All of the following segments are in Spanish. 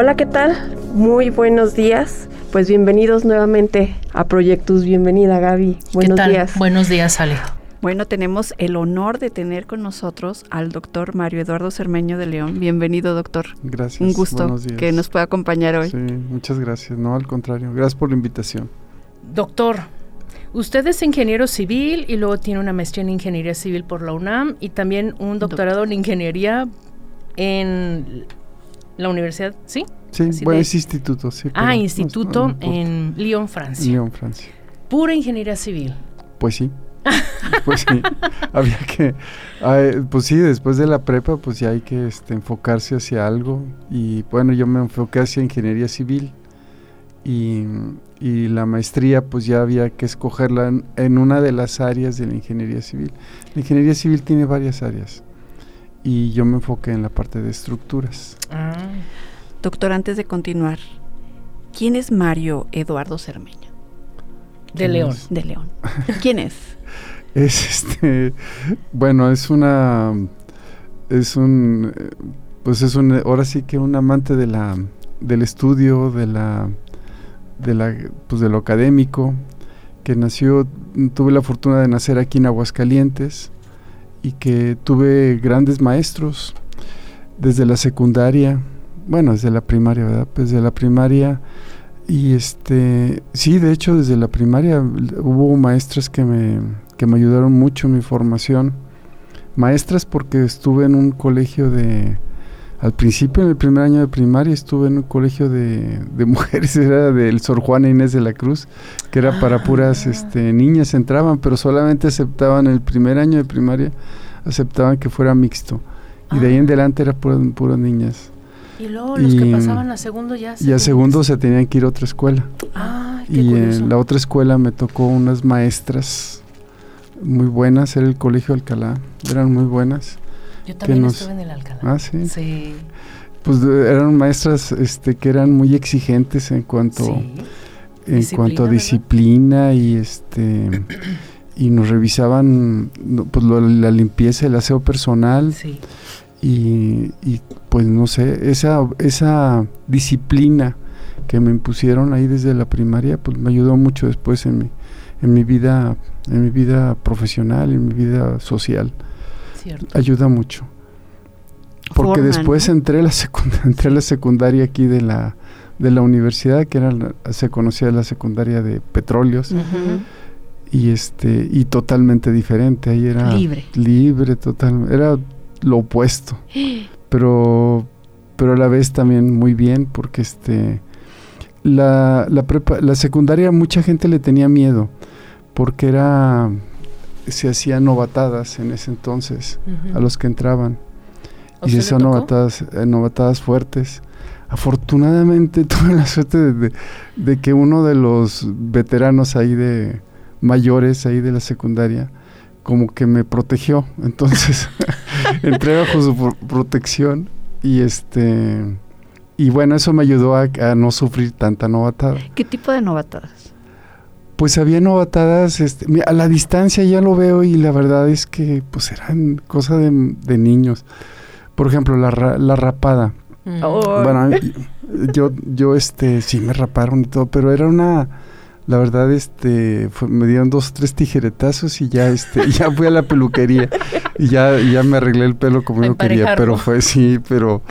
Hola, ¿qué tal? Muy buenos días. Pues bienvenidos nuevamente a Proyectos. Bienvenida, Gaby. Buenos ¿Qué tal? días. Buenos días, Ale. Bueno, tenemos el honor de tener con nosotros al doctor Mario Eduardo Cermeño de León. Bienvenido, doctor. Gracias. Un gusto buenos días. que nos pueda acompañar hoy. Sí, muchas gracias. No, al contrario. Gracias por la invitación. Doctor, usted es ingeniero civil y luego tiene una maestría en ingeniería civil por la UNAM y también un doctorado en ingeniería en la universidad, ¿sí? Sí, bueno, de- es instituto, sí. Ah, instituto no, no importa. en Lyon, Francia. Lyon, Francia. Pura ingeniería civil. Pues sí. pues sí. Había que. pues sí, después de la prepa, pues ya hay que este, enfocarse hacia algo. Y bueno, yo me enfoqué hacia ingeniería civil. Y, y la maestría, pues ya había que escogerla en, en una de las áreas de la ingeniería civil. La ingeniería civil tiene varias áreas. Y yo me enfoqué en la parte de estructuras. Ah, Doctor, antes de continuar, ¿quién es Mario Eduardo Cermeño de ¿Quién León. es? de León? ¿Quién es? Es este, bueno, es una, es un, pues es un, ahora sí que un amante de la, del estudio, de la, de la, pues de lo académico, que nació, tuve la fortuna de nacer aquí en Aguascalientes y que tuve grandes maestros desde la secundaria, bueno, desde la primaria, ¿verdad? Pues desde la primaria y este, sí, de hecho desde la primaria hubo maestras que me, que me ayudaron mucho en mi formación. Maestras porque estuve en un colegio de, al principio en el primer año de primaria estuve en un colegio de, de mujeres, era del Sor Juana Inés de la Cruz, que era para puras Ah. este, niñas, entraban, pero solamente aceptaban el primer año de primaria, aceptaban que fuera mixto. Y de ahí en Ah. adelante era puras, puras niñas. Y luego los que pasaban a segundo ya. Y a segundo se tenían que ir a otra escuela. Ah, qué Y curioso. en la otra escuela me tocó unas maestras muy buenas, era el Colegio Alcalá, eran muy buenas. Yo también nos- estuve en el Alcalá. Ah, sí. Sí. Pues de- eran maestras este, que eran muy exigentes en cuanto, sí. en Disciplina, cuanto a ¿verdad? disciplina y este y nos revisaban pues lo- la limpieza, el aseo personal Sí. Y, y, pues no sé, esa, esa disciplina que me impusieron ahí desde la primaria, pues me ayudó mucho después en mi, en mi vida, en mi vida profesional, en mi vida social. Cierto. Ayuda mucho. Porque Forman, después ¿no? entré a la secundaria, entré a la secundaria aquí de la, de la universidad, que era la- se conocía la secundaria de petróleos, y este, y totalmente diferente. Ahí era Libre. libre, total, era lo opuesto. pero pero a la vez también muy bien porque este la, la prepa- la secundaria mucha gente le tenía miedo porque era se hacían novatadas en ese entonces a los que entraban. ¿A y se hacían novatadas eh, novatadas fuertes. Afortunadamente tuve la suerte de, de- de que uno de los veteranos ahí de mayores ahí de la secundaria como que me protegió. Entonces entré bajo su pro- protección y este y bueno eso me ayudó a, a no sufrir tanta novatada. ¿Qué tipo de novatadas? pues había novatadas este, a la distancia ya lo veo y la verdad es que pues eran cosas de, de niños. Por ejemplo la, ra- la rapada. Mm. Oh, bueno, yo, yo, este, sí me raparon y todo, pero era una, la verdad, este, fue- me dieron dos, tres tijeretazos y ya, este, ya fui a la peluquería y ya, ya me arreglé el pelo como yo quería, pero fue sí, pero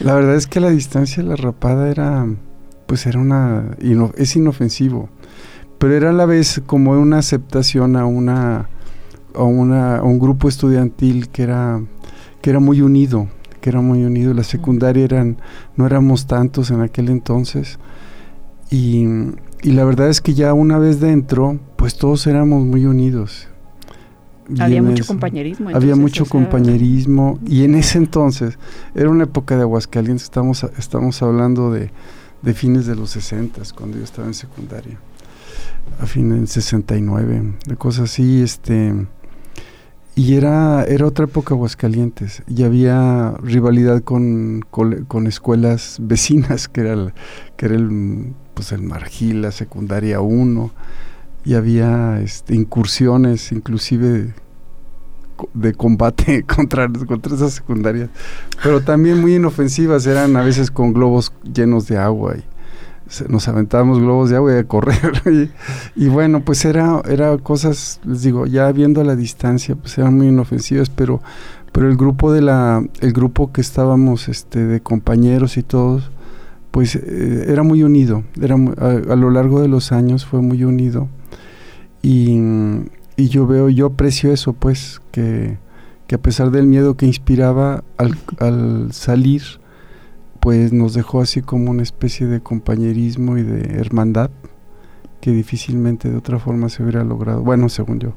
la verdad es que la distancia de la rapada era, pues era una, ino- es inofensivo, pero era a la vez como una aceptación a una, a una, a un grupo estudiantil que era, que era muy unido, que era muy unido. La secundaria eran, no éramos tantos en aquel entonces. Y, y la verdad es que ya una vez dentro, pues todos éramos muy unidos. Había mucho eso. compañerismo. Había mucho o sea, compañerismo y en ese entonces era una época de Aguascalientes, estamos, estamos hablando de, de fines de los 60, cuando yo estaba en secundaria, a fines del 69, de cosas así, este... Y era, era otra época Aguascalientes y había rivalidad con, con escuelas vecinas, que era el, que era el, pues el Margil, la secundaria 1, y había este, incursiones inclusive de combate contra, contra esas secundarias, pero también muy inofensivas, eran a veces con globos llenos de agua y se- nos aventábamos globos de agua y a correr y, y bueno pues era era cosas les digo ya viendo a la distancia pues eran muy inofensivas pero pero el grupo de la el grupo que estábamos este de compañeros y todos pues eh, era muy unido era a, a lo largo de los años fue muy unido y, y yo veo yo aprecio eso pues que que a pesar del miedo que inspiraba al, al salir pues nos dejó así como una especie de compañerismo y de hermandad que difícilmente de otra forma se hubiera logrado. Bueno, según yo.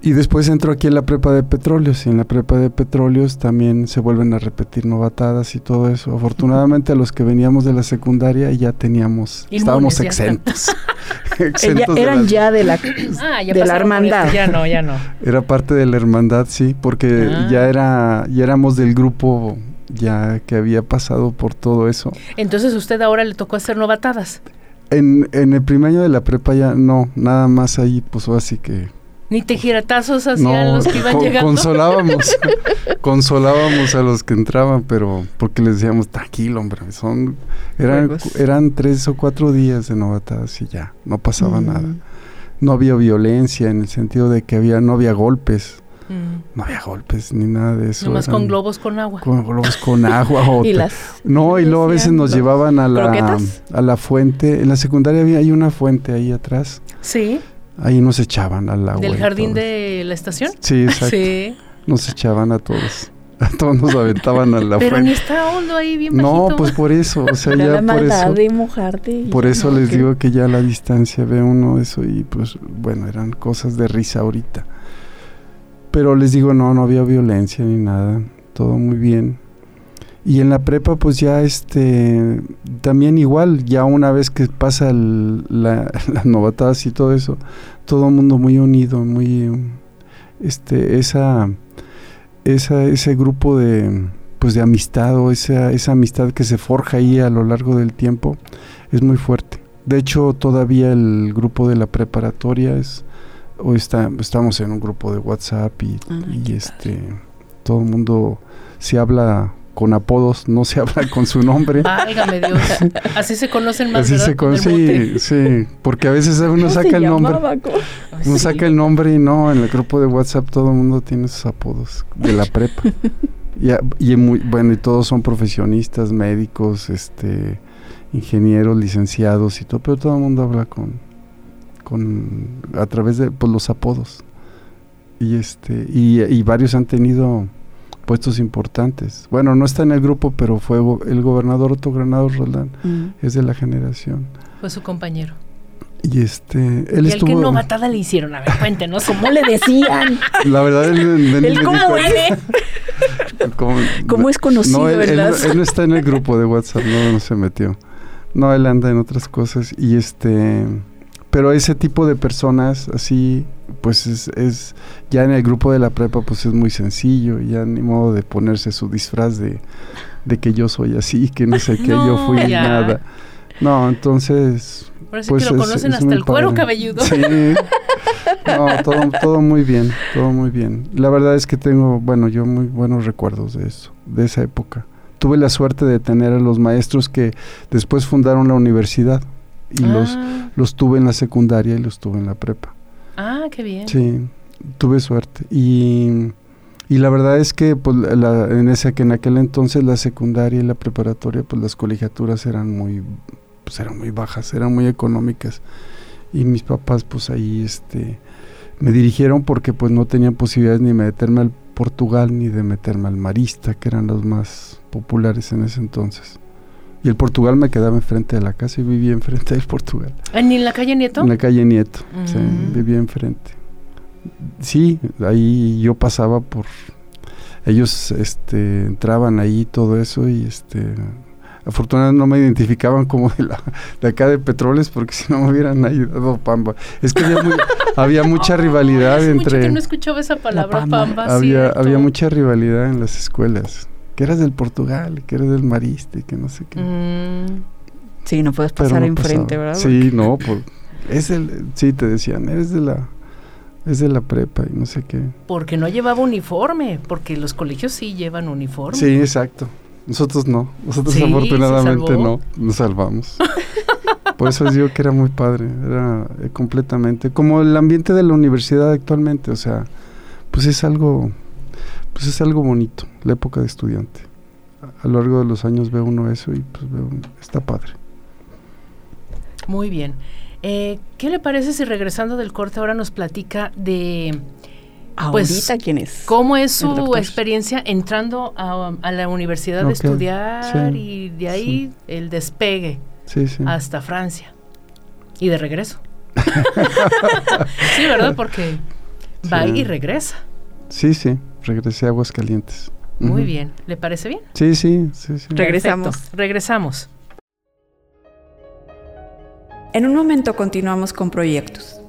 Y después entro aquí en la prepa de petróleos y en la prepa de petróleos también se vuelven a repetir novatadas y todo eso. Afortunadamente a los que veníamos de la secundaria ya teníamos, Inmunes, estábamos ya exentos. Exentos eran las- ya de la, Ah, ya de la pasaron por hermandad. esto, Ya no, ya no. Era parte de la hermandad, sí, porque Ah. ya era, ya éramos del grupo ya que había pasado por todo eso. Entonces usted ahora le tocó hacer novatadas. En, en el primer año de la prepa ya no, nada más ahí, pues así que Ni tejiratazos hacia no, los que iban llegando. consolábamos, consolábamos a los que entraban, pero porque les decíamos tranquilo, hombre, son eran Juegos. eran tres o cuatro días de novatadas y ya, no pasaba Mm. nada, no había violencia en el sentido de que había no había golpes, Mm, no había golpes ni nada de eso, Nomás con globos con agua. con globos con agua o Y te- las no, y luego a veces nos llevaban a la, croquetas. a la fuente. En la secundaria había, hay una fuente ahí atrás. Sí, Ahí nos echaban al agua. del jardín de la estación. Sí, exacto. Sí. Nos echaban a todos. A todos nos aventaban a la Pero ni está hondo ahí bien No, bajito. pues por eso. O sea, Era ya la por eso. de mojarte. Por eso no, les que- digo que ya a la distancia ve uno eso y pues bueno, eran cosas de risa ahorita. Pero les digo, no, no había violencia ni nada, todo muy bien. Y en la prepa pues ya este, también igual, ya una vez que pasa el- la, las novatadas y todo eso, todo el mundo muy unido, muy, este, esa, esa, ese grupo de, pues de amistad o esa, esa amistad que se forja ahí a lo largo del tiempo es muy fuerte. De hecho, todavía el grupo de la preparatoria es, hoy está, estamos en un grupo de WhatsApp y, Ah, y este, todo el mundo se habla con apodos, no se habla con su nombre. Válgame Dios. Así se conocen más, Así ¿verdad? se Con el conoce, mote. sí, porque a veces uno ¿Cómo saca se el nombre. Uno sí. saca el nombre y no, en el grupo de WhatsApp todo el mundo tiene sus apodos de la prepa. y, a- y muy, bueno, y todos son profesionistas, médicos, este, ingenieros, licenciados y todo, pero todo el mundo habla con, con a través de pues, los apodos. Y este, y, y varios han tenido puestos importantes. Bueno, no está en el grupo, pero fue go- el gobernador Otto Granados Roldán, Mm. es de la generación. Fue su compañero. Y este, él ¿Y el estuvo. qué novatada le hicieron? A ver, cuéntenos. ¿Cómo le decían? La verdad, él, él- él ¿El me cómo es? ¿Cómo, ¿Cómo es conocido No, él, él no- él no está en el grupo de WhatsApp, no, no se metió. No, él anda en otras cosas y este... Pero ese tipo de personas así, pues es, es... Ya en el grupo de la prepa, pues es muy sencillo. Ya ni modo de ponerse su disfraz de, de que yo soy así, que no sé qué, yo fui ya. nada. No, entonces... Ahora sí Pues que lo es- conocen es hasta el cuero padre. cabelludo. Sí. No, todo, todo muy bien, todo muy bien. La verdad es que tengo, bueno, yo muy buenos recuerdos de eso, de esa época. Tuve la suerte de tener a los maestros que después fundaron la universidad y los, ah, los tuve en la secundaria y los tuve en la prepa. Ah, qué bien. Sí, tuve suerte. Y, y la verdad es que pues, la- en, ese, que en aquel entonces la secundaria y la preparatoria, pues las colegiaturas eran muy, pues, eran muy bajas, eran muy económicas. Y mis papás pues ahí este, me dirigieron porque pues no tenían posibilidades ni de meterme al Portugal ni de meterme al Marista, que eran los más populares en ese entonces. Y el Portugal me quedaba enfrente de la casa y vivía enfrente del Portugal. Ah, ¿Ni en la calle Nieto? En la calle Nieto, sí, Mm. vivía enfrente. sí, ahí yo pasaba por ellos este entraban ahí todo eso y este afortunadamente no me identificaban como de, la, de acá de Petróleos porque si no me hubieran ayudado Pamba. Es que había, había mucha rivalidad entre... Mucho no escuchaba esa palabra Pamba. había, había mucha rivalidad en las escuelas. Que eras del Portugal, que eras del Mariste, que no sé qué. Mm. Sí, no puedes pasar enfrente, ¿verdad? Sí, no, pues, es el, sí, te decían, eres de la es de la prepa y no sé qué. Porque no llevaba uniforme, porque los colegios sí llevan uniforme. Sí, exacto. Nosotros no. Nosotros afortunadamente no. Nos salvamos. Por eso digo que era muy padre. Era eh, completamente como el ambiente de la universidad actualmente. O sea, pues es algo, pues es algo bonito. La época de estudiante. A, a lo largo de los años ve uno eso y pues veo, está padre. Muy bien. Eh, ¿Qué le parece si regresando del corte ahora nos platica de... Pues, quién es. ¿Cómo es su experiencia entrando a, la universidad de estudiar y de ahí el despegue hasta Francia y de regreso? sí, ¿verdad? Porque va y regresa. Sí, sí, regresé a Aguascalientes. Muy bien, ¿le parece bien? Sí, sí, sí. sí. Regresamos. Regresamos. En un momento continuamos con proyectos.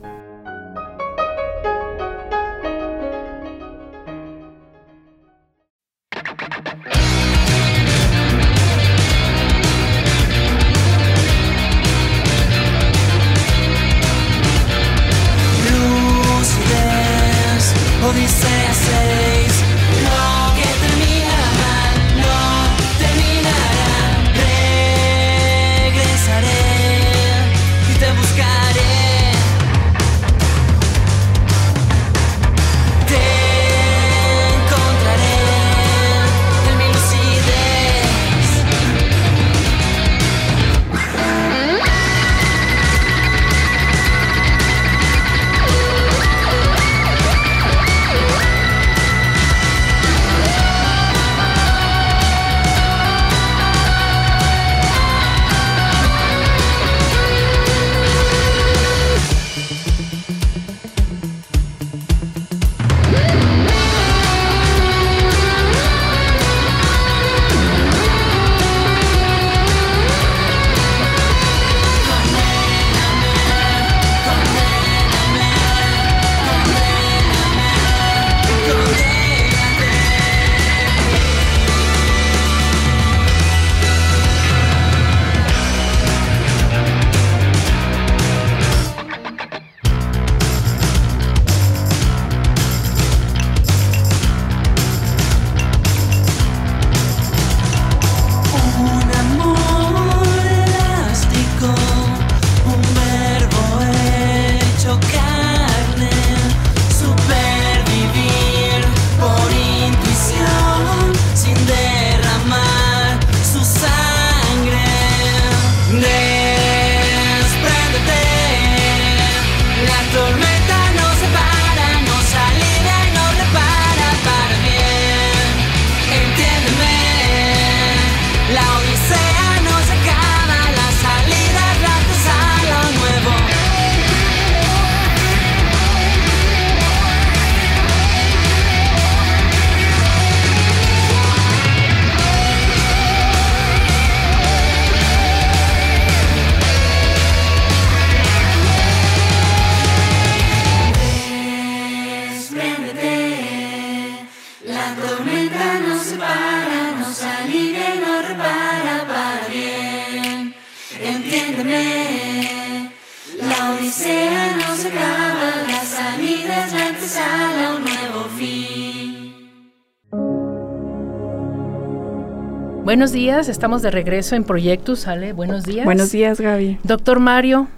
Buenos días, estamos de regreso en Proyectos, ¿sale? Buenos días. Buenos días, Gaby. Doctor Mario,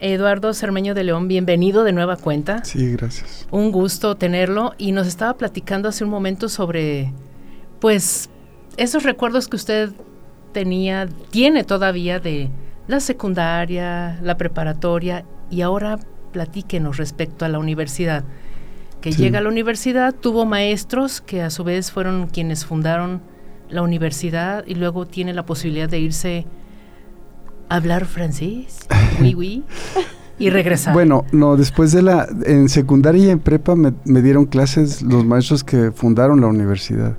Eduardo Cermeño de León, bienvenido de nueva cuenta. Sí, gracias. Un gusto tenerlo y nos estaba platicando hace un momento sobre, pues, esos recuerdos que usted tenía, tiene todavía de la secundaria, la preparatoria y ahora platíquenos respecto a la universidad. Que llega a la universidad, tuvo maestros que a su vez fueron quienes fundaron la universidad y luego tiene la posibilidad de irse a hablar francés. Oui, oui. y regresar. Bueno, no, después de la, en secundaria y en prepa me, me dieron clases los maestros que fundaron la universidad.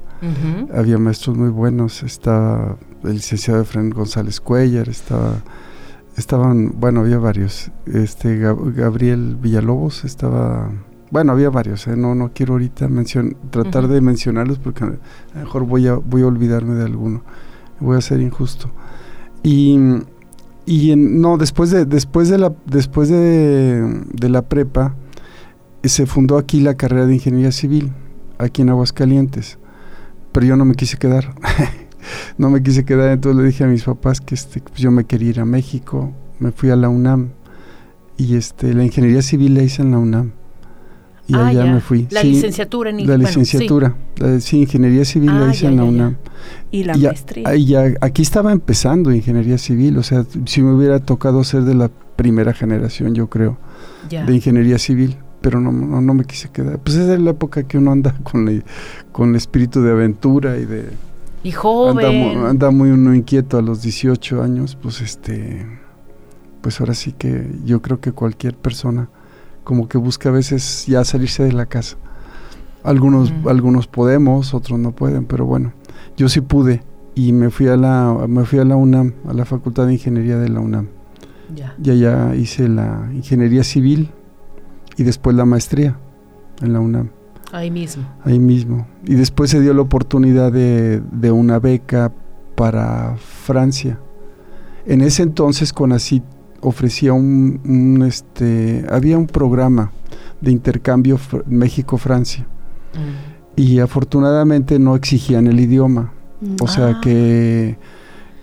Había maestros muy buenos, estaba el licenciado Efraín González Cuellar, estaba, estaban, bueno, había varios, este Gab- Gabriel Villalobos estaba, bueno, había varios, ¿eh? no, no quiero ahorita mencion, tratar de mencionarlos porque a lo mejor voy a, voy a olvidarme de alguno, voy a ser injusto. Y, y en- no, después de, después de la, después de, de la prepa, eh, se fundó aquí la carrera de ingeniería civil, aquí en Aguascalientes pero yo no me quise quedar. no me quise quedar, entonces le dije a mis papás que este, pues yo me quería ir a México. Me fui a la UNAM y este, la ingeniería civil la hice en la UNAM. Y Ah, allá ya. me fui. La Sí, licenciatura en La bueno, sí. licenciatura. La- sí, ingeniería civil Ah, la hice ya, en la. UNAM. Y la Y maestría. ah, y ya- aquí estaba empezando ingeniería civil, o sea, si me hubiera tocado ser de la primera generación, yo creo Ya. de ingeniería civil, pero no, no, no me quise quedar. Pues esa es la época que uno anda con, el- con el espíritu de aventura y de... Y Anda, joven. mu- anda muy uno inquieto a los 18 años, pues este... Pues ahora sí que yo creo que cualquier persona como que busca a veces ya salirse de la casa. Algunos, Mm. algunos podemos, otros no pueden, pero bueno, yo sí pude y me fui a la, me fui a la UNAM, a la Facultad de Ingeniería de la UNAM. Ya. Y allá hice la ingeniería civil y después la maestría en la UNAM, Ahí mismo. ahí mismo. Y después se dio la oportunidad de, de una beca para Francia. En ese entonces CONACYT ofrecía un, un, este, había un programa de intercambio fr- México-Francia Mm. y afortunadamente no exigían el idioma. O sea Ah. que,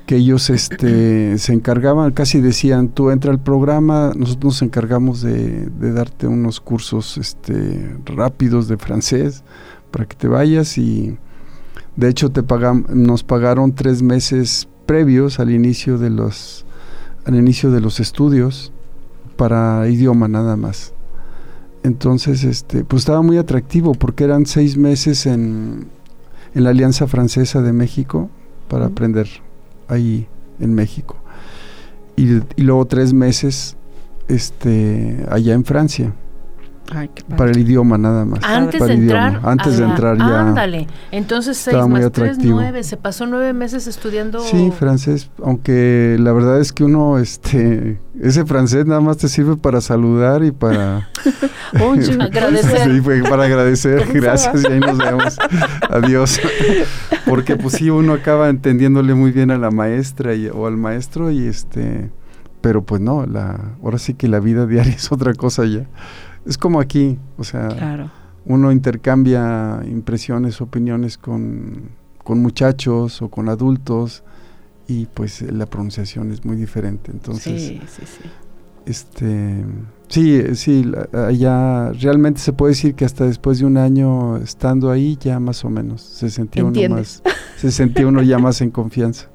que ellos este, se encargaban, casi decían, tú entra al programa, nosotros nos encargamos de, de darte unos cursos este, rápidos de francés para que te vayas y de hecho te pagam- nos pagaron tres meses previos al inicio de los al inicio de los estudios para idioma nada más. Entonces, este, pues estaba muy atractivo porque eran seis meses en, en la Alianza Francesa de México para aprender ahí en México. Y, y luego tres meses este, allá en Francia, Ay, qué padre. para el idioma nada más. Antes para de entrar. idioma. Antes de entrar ya. Ándale. Entonces seis muy tres, nueve. Se pasó nueve meses estudiando. Sí, francés, aunque la verdad es que uno, este, ese francés nada más te sirve para saludar y para. Agradecer. Sí, para agradecer, gracias y ahí nos vemos. Adiós. Porque pues sí, uno acaba entendiéndole muy bien a la maestra y, o al maestro y este, pero pues no, la, ahora sí que la vida diaria es otra cosa ya. Es como aquí, o sea, Claro. uno intercambia impresiones, opiniones con, con muchachos o con adultos y pues la pronunciación es muy diferente. Entonces, sí, sí, sí. este, sí, sí, allá realmente se puede decir que hasta después de un año estando ahí ya más o menos se sentía uno más, se sentía uno ya más en confianza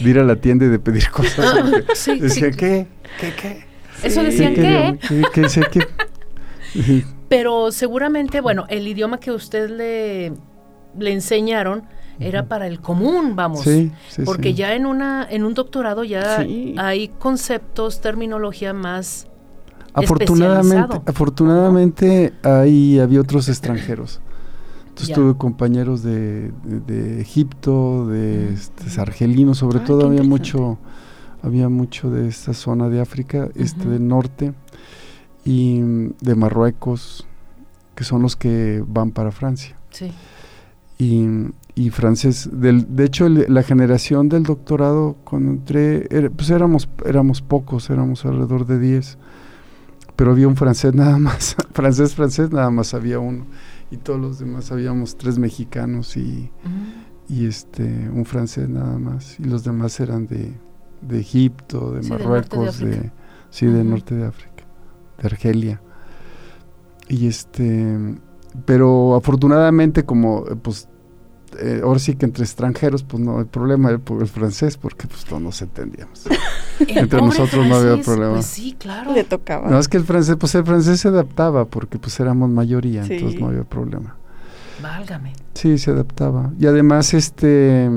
de ir a la tienda y de pedir cosas. Sí, sí. Decía, ¿qué? ¿Qué? ¿Qué? Eso Sí. decían ¿Qué quería? ¿Qué? ¿Qué? Pero seguramente, bueno, el idioma que usted le, le enseñaron era para el común, vamos. sí, sí, Porque sí. ya en una en un doctorado ya hay conceptos, terminología más Afortunadamente, afortunadamente ahí había otros extranjeros. Entonces Ya. tuve compañeros de, de- de Egipto, de Mm. este, argelinos, sobre Ah, todo había mucho, había mucho de esta zona de África, este del norte y mm, de Marruecos, que son los que van para Francia. sí. Y, y francés, del, de hecho el- la generación del doctorado cuando entré, pues éramos, éramos pocos, éramos alrededor de 10 pero había un francés nada más, francés, francés, nada más había uno. Y todos los demás habíamos tres mexicanos y, y este un francés nada más. Y los demás eran de, de Egipto, de Sí, del de Marruecos, de, África. sí, del Ujú. norte de África, de Argelia. Y este, pero afortunadamente como eh, pues eh, ahora sí que entre extranjeros pues no hay problema el, el francés porque pues todos nos entendíamos. Entre nosotros no había Francis, problema. Pues sí, claro. Le tocaba. No, es que el francés, pues el francés se adaptaba porque pues éramos mayoría, Sí. entonces no había problema. Válgame. Sí, se adaptaba. Y además, este,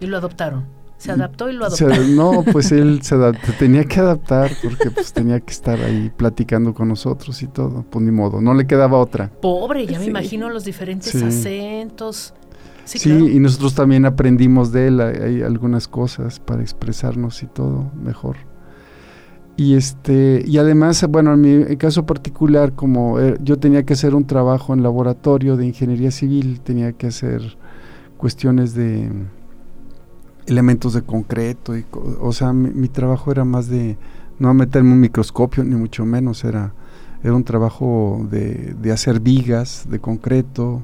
Y lo adoptaron. Se adaptó y lo Se- adoptó. no, pues él se tenía que adaptar porque pues tenía que estar ahí platicando con nosotros y todo. Pues ni modo, no le quedaba otra. Pobre, ya me imagino los diferentes Sí. acentos. Sí, Sí, claro. y nosotros también aprendimos de él, hay, hay algunas cosas para expresarnos y todo mejor. Y este, y además, bueno, en mi caso particular, como eh, yo tenía que hacer un trabajo en laboratorio de ingeniería civil, tenía que hacer cuestiones de elementos de concreto, y, o sea, mi, mi trabajo era más de no meterme un microscopio, ni mucho menos, era, era un trabajo de, de hacer vigas de concreto,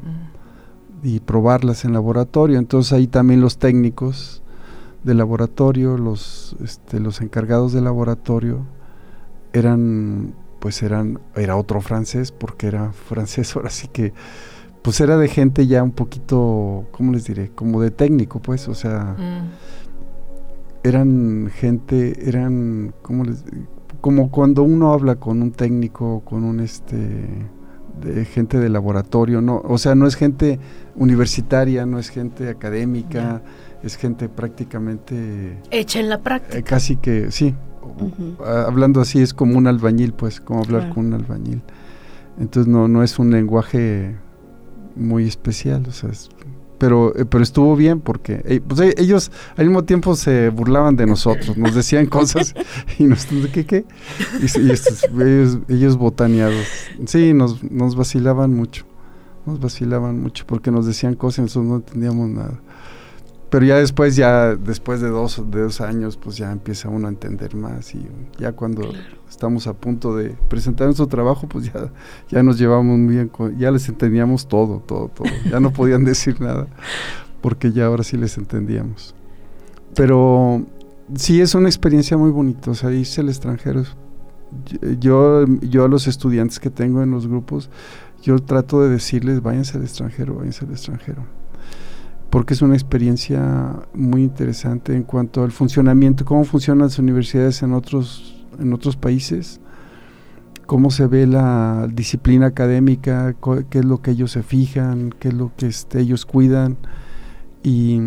y probarlas en laboratorio. Entonces ahí también los técnicos de laboratorio, los, este, los encargados de laboratorio, eran, pues eran, era otro francés, porque era francés, ahora sí que, pues era de gente ya un poquito, ¿cómo les diré? Como de técnico, pues, o sea, Mm. eran gente, eran, ¿cómo les Como cuando uno habla con un técnico, con un este de gente de laboratorio, no, o sea, no es gente universitaria, no es gente académica, es gente prácticamente Hecha en la práctica. eh, casi que sí, hablando así es como un albañil, pues, como hablar Claro. con un albañil. Entonces no no es un lenguaje muy especial, o sea, pero eh, pero estuvo bien porque eh, pues, eh, ellos al mismo tiempo se burlaban de nosotros, nos decían cosas y nosotros ¿qué qué? Y, y ellos, ellos botaneados. Sí, nos nos vacilaban mucho. Nos vacilaban mucho porque nos decían cosas y nosotros no entendíamos nada. Pero ya después, ya después de dos, de dos años, pues ya empieza uno a entender más y ya cuando estamos a punto de presentar nuestro trabajo, pues ya, ya nos llevamos muy bien, con- ya les entendíamos todo, todo, todo. Ya no podían decir nada porque ya ahora sí les entendíamos. Pero sí es una experiencia muy bonita, o sea, irse al extranjero. Yo, yo a los estudiantes que tengo en los grupos, yo trato de decirles, váyanse al extranjero, váyanse al extranjero porque es una experiencia muy interesante en cuanto al funcionamiento, cómo funcionan las universidades en otros, en otros países, cómo se ve la disciplina académica, qué es lo que ellos se fijan, qué es lo que este, ellos cuidan y,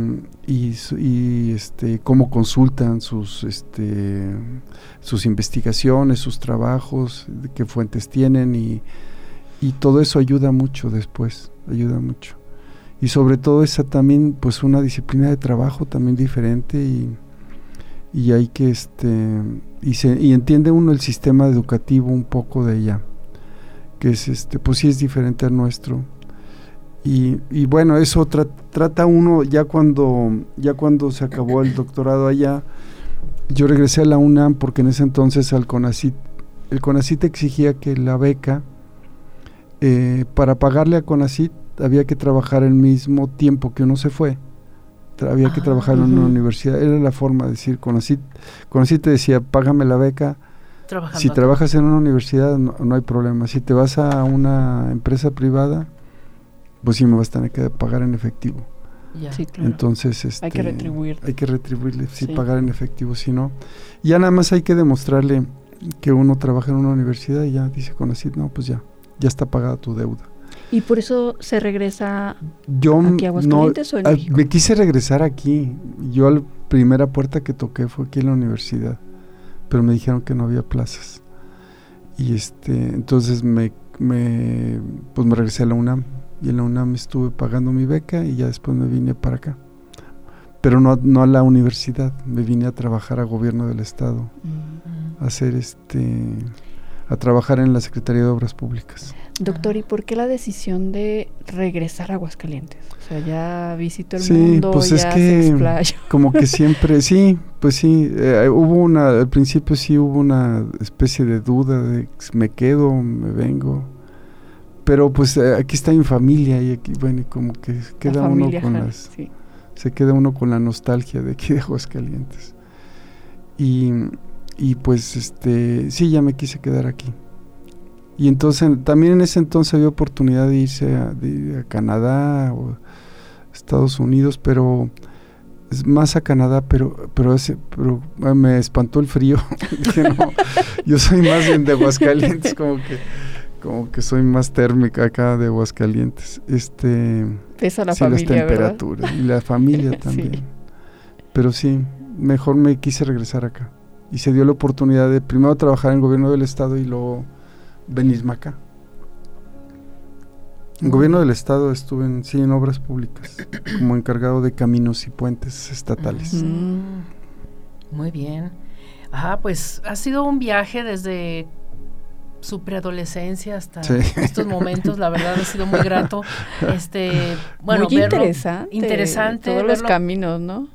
y, y, este, cómo consultan sus, este, sus investigaciones, sus trabajos, qué fuentes tienen y, y todo eso ayuda mucho después, ayuda mucho y sobre todo esa también pues una disciplina de trabajo también diferente y, y hay que este y se y entiende uno el sistema educativo un poco de ella que es este pues sí es diferente al nuestro. Y, y bueno eso tra- trata uno ya cuando ya cuando se acabó el doctorado allá yo regresé a la UNAM porque en ese entonces al CONACIT el CONACIT exigía que la beca eh, para pagarle a CONACIT había que trabajar el mismo tiempo que uno se fue. Había que Ah, trabajar en una universidad. Era la forma de decir, CONACIT, CONACIT te decía, págame la beca. Trabajando. Si acá. trabajas en una universidad no, no hay problema. Si te vas a una empresa privada, pues sí me vas a tener que pagar en efectivo. Ya. Sí, claro. Entonces, este, hay que retribuir. hay que retribuirle, sí, Sí. pagar en efectivo, si no. Ya nada más hay que demostrarle que uno trabaja en una universidad y ya dice CONACIT, no, pues ya, ya está pagada tu deuda. Y por eso se regresa Yo aquí a no, Aguascalientes o en ah, México. me quise regresar aquí. Yo la primera puerta que toqué fue aquí en la universidad, pero me dijeron que no había plazas. Y este, entonces me, me, pues me regresé a la UNAM y en la UNAM estuve pagando mi beca y ya después me vine para acá. Pero no, no a la universidad, me vine a trabajar a gobierno del estado, Mm. a hacer este, a trabajar en la Secretaría de Obras Públicas. Doctor, ¿y por qué la decisión de regresar a Aguascalientes? O sea, ya visitó el Sí, mundo, pues ya es se que- explayó. Como que siempre, sí, pues sí, eh, hubo una, al principio sí hubo una especie de duda de me quedo, me vengo, pero pues eh, aquí está mi familia y aquí, bueno, y como que queda uno con Jara, las, sí. se queda uno con la nostalgia de aquí de Aguascalientes. Y, y pues este, sí, ya me quise quedar aquí. Y entonces, en- también en ese entonces había oportunidad de irse a, de ir a Canadá o Estados Unidos, pero es más a Canadá, pero pero ese, pero ah, me espantó el frío. Dije, no, yo soy más bien de Aguascalientes, como que como que soy más térmica acá de Aguascalientes. Este, Pesa la sí, las familia, ¿verdad? temperaturas y la familia Sí. también. Pero sí, mejor me quise regresar acá. Y se dio la oportunidad de primero trabajar en el gobierno del estado y luego venirme acá. En gobierno del estado estuve en, sí, en obras públicas, como encargado de caminos y puentes estatales. Mm, muy bien. Ah, pues ha sido un viaje desde su preadolescencia hasta Sí. estos momentos, la verdad ha sido muy grato. Este, bueno, Muy verlo- interesante. interesante Todos los caminos, ¿no?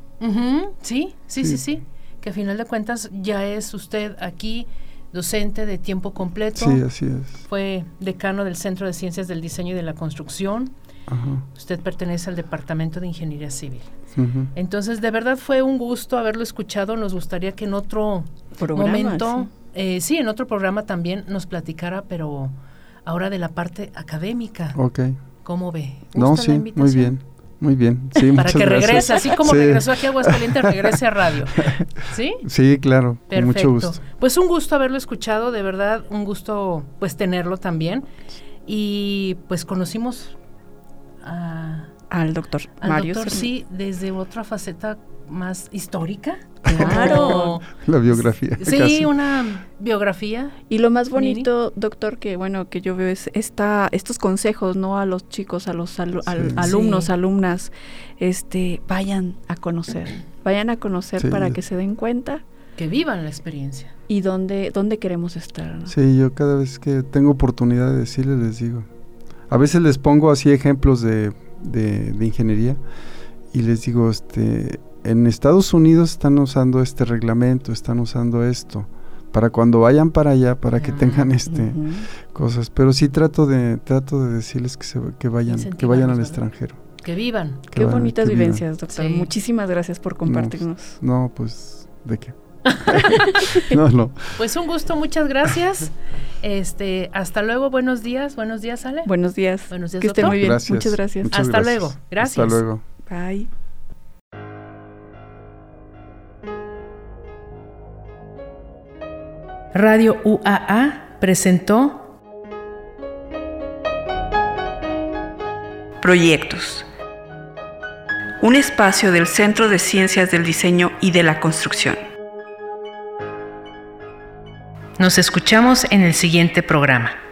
Sí, sí, Sí. sí. Que a final de cuentas ya es usted aquí docente de tiempo completo. Sí, así es. Fue decano del Centro de Ciencias del Diseño y de la Construcción. Ajá. Usted pertenece al Departamento de Ingeniería Civil. ujú. Entonces, de verdad fue un gusto haberlo escuchado. Nos gustaría que en otro Programa, momento, eh, sí, en otro programa también nos platicara, pero ahora de la parte académica. Ok. ¿Cómo ve? No, ¿Gusta la sí, muy bien. Muy bien. Sí, Para muchas que gracias. regrese, así como Sí. regresó aquí a Aguascalientes, regrese a radio. ¿Sí? Sí, claro, con Perfecto. mucho gusto. Pues un gusto haberlo escuchado, de verdad, un gusto pues tenerlo también. Y pues conocimos a, Al doctor al Mario. doctor, Cermeño. sí, desde otra faceta más histórica. Claro. La biografía. Sí, casi. una biografía. Y lo más Nini. bonito, doctor, que bueno, que yo veo es esta, estos consejos, ¿no? A los chicos, a los al- Sí. alumnos, Sí. alumnas, este, vayan a conocer, vayan a conocer Sí. para que se den cuenta Que vivan la experiencia. y dónde, dónde queremos estar, ¿no? Sí, yo cada vez que tengo oportunidad de decirles, les digo. A veces les pongo así ejemplos de, de- de ingeniería y les digo, este, en Estados Unidos están usando este reglamento, están usando esto, para cuando vayan para allá, para que Ah, tengan este cosas. Pero sí trato de, trato de decirles que, se, que vayan, que vayan al extranjero. Que vivan. que Qué vayan, bonitas que vivan. vivencias, doctor. Sí. Muchísimas gracias por compartirnos. No, pues, ¿de qué? no, no. Pues un gusto, muchas gracias. Este, hasta luego, buenos días. Buenos días, Ale. Buenos días. Buenos días, que esté muy bien. Gracias. Muchas gracias. Muchas Hasta gracias. luego. Gracias. Hasta luego. Bye. Radio UAA presentó Proyectos. Un espacio del Centro de Ciencias del Diseño y de la Construcción. Nos escuchamos en el siguiente programa.